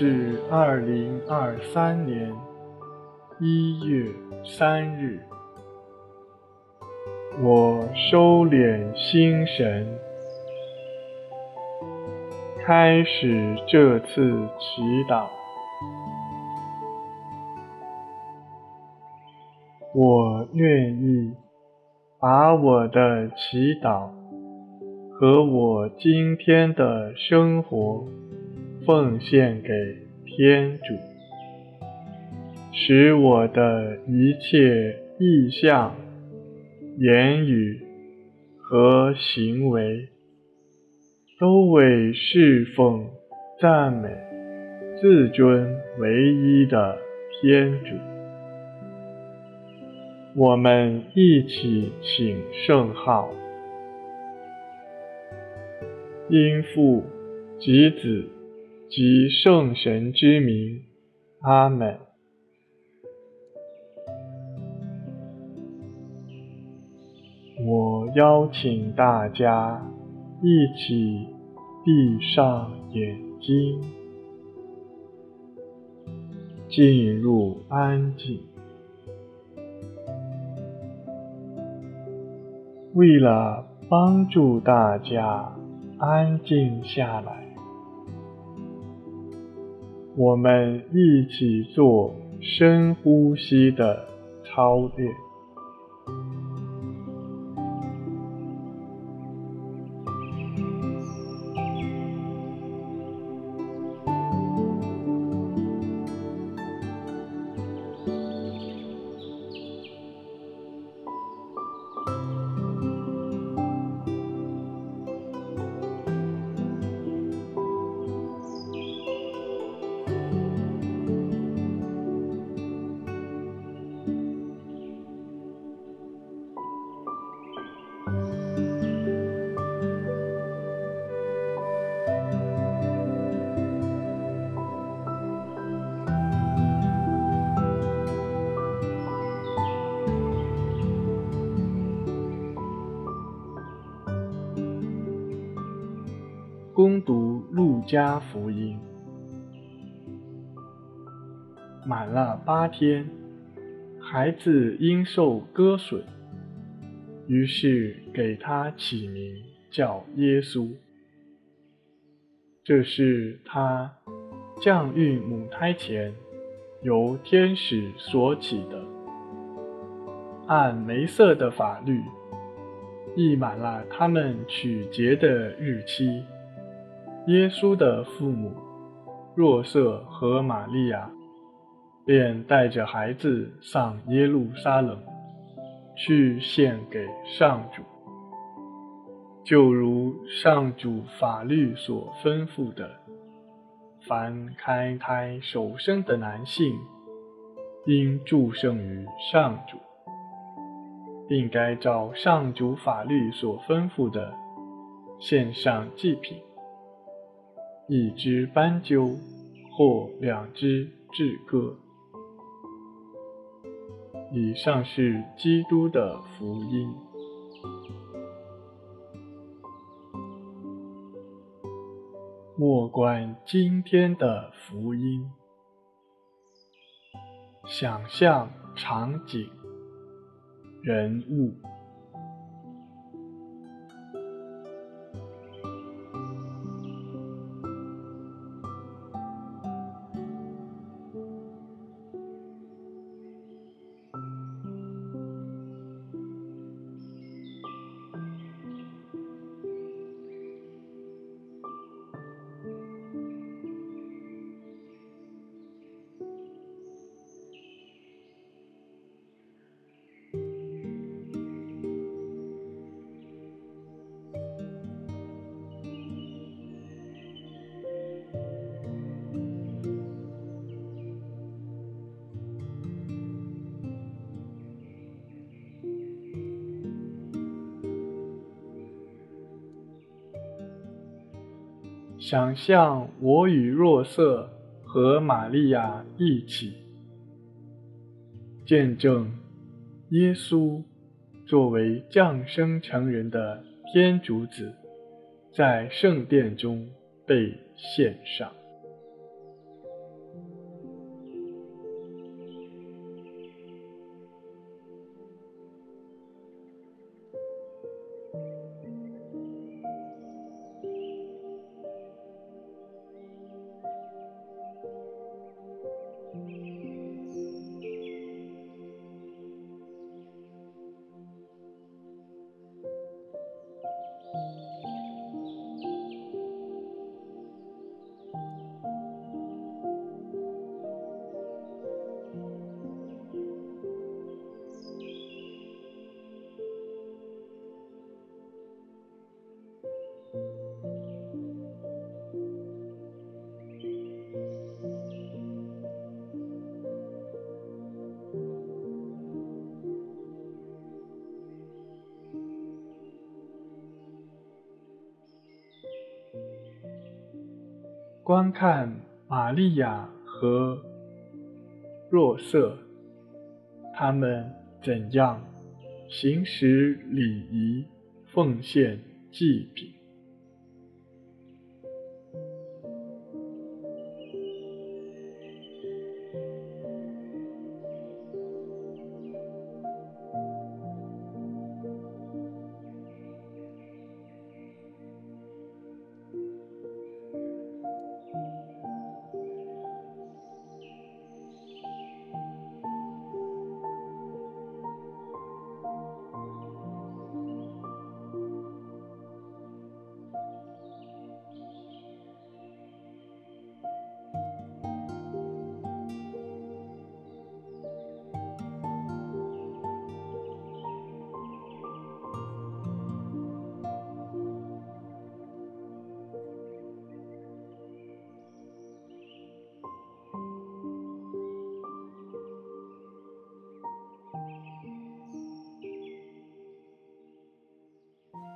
今天是二零二三年一月三日，我收敛心神，开始这次祈祷。我愿意把我的祈祷和我今天的生活奉献给天主，使我的一切意向、言语和行为都为侍奉、赞美、至尊唯一的天主。我们一起请圣号，因父及子及圣神之名，阿门。我邀请大家一起闭上眼睛，进入安静。为了帮助大家安静下来，我们一起做深呼吸的操练。攻读路加福音，满了八天，孩子因受割损，于是给他起名叫耶稣。这是他降孕母胎前由天使所起的，按梅瑟的法律，役满了他们取节的日期。耶稣的父母若瑟和玛利亚便带着孩子上耶路撒冷，去献给上主，就如上主法律所吩咐的，凡开胎守生的男性，应祝圣于上主，并该照上主法律所吩咐的，献上祭品。一只斑鸠或两只雉鸽。以上是基督的福音。莫观今天的福音，想象场景、人物。想象我与若瑟和玛利亚一起见证耶稣作为降生成人的天主子，在圣殿中被献上。观看玛利亚和若瑟，他们怎样行使礼仪，奉献祭品。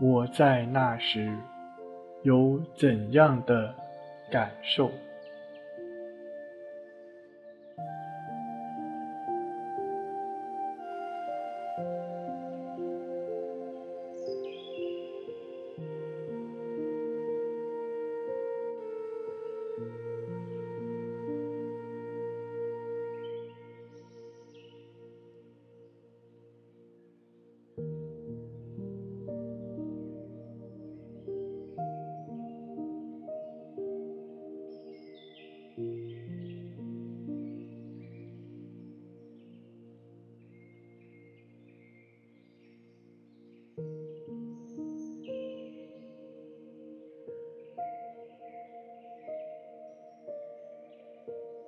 我在那时有怎样的感受？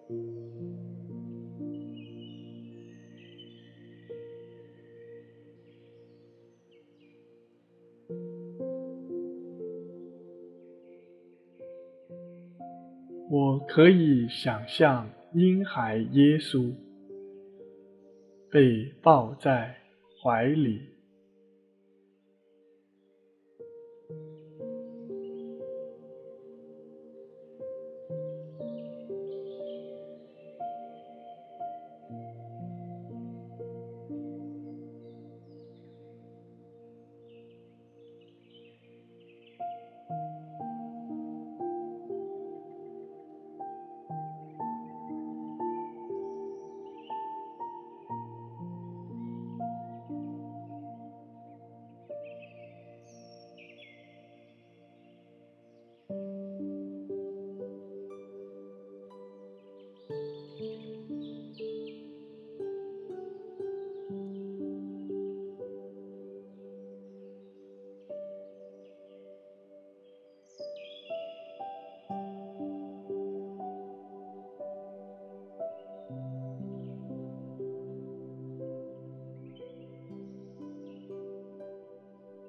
我可以想象婴孩耶稣被抱在怀里。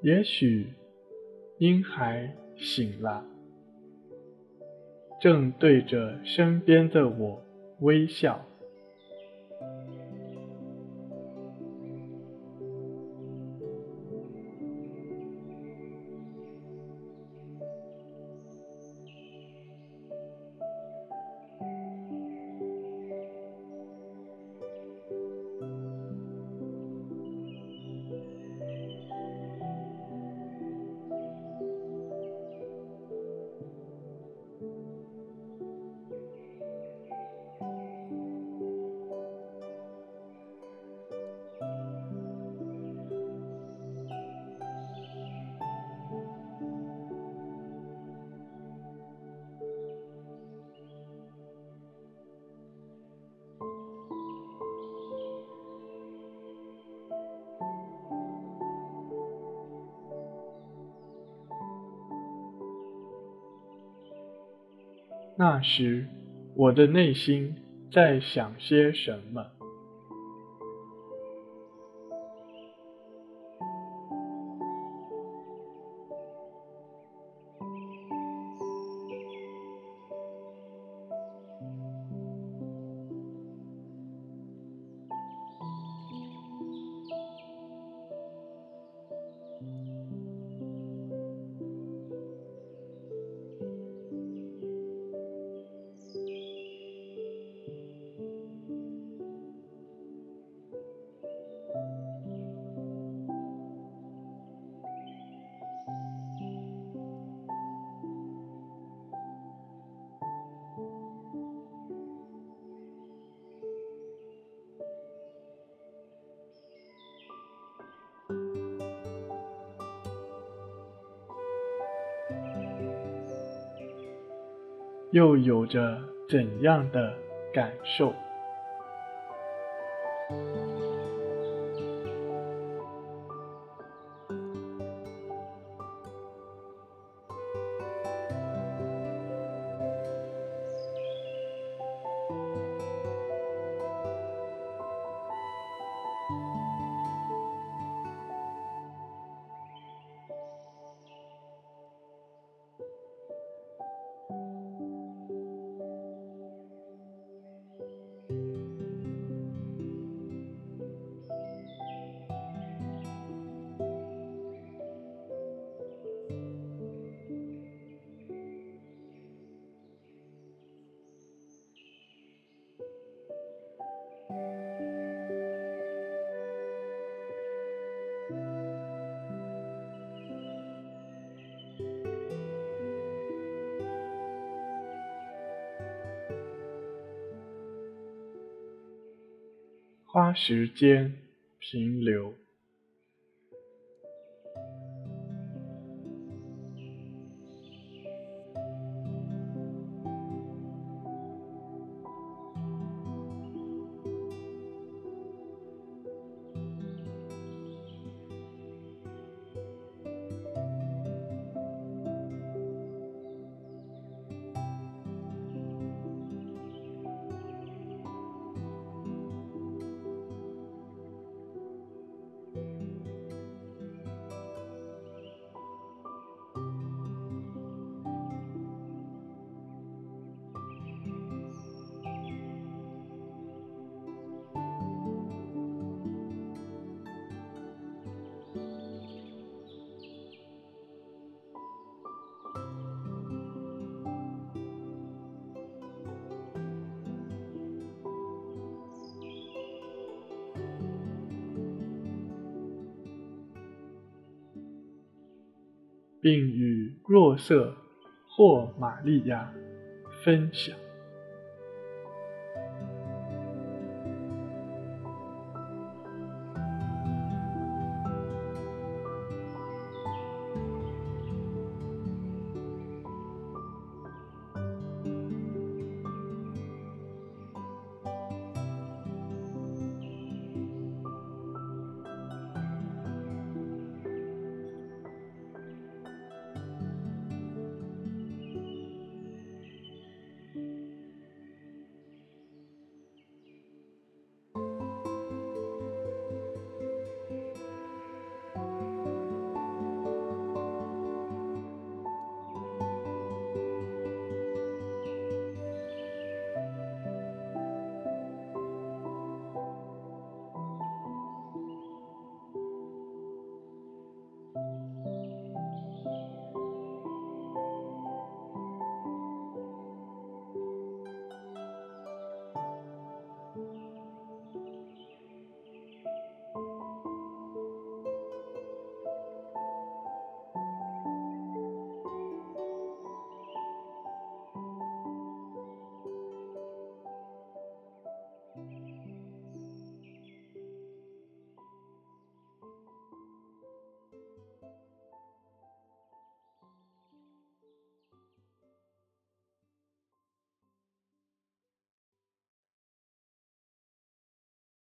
也许婴孩醒了，正对着身边的我微笑。那时，我的内心在想些什么？又有着怎样的感受？花时间停留。并与若瑟或玛利亚分享。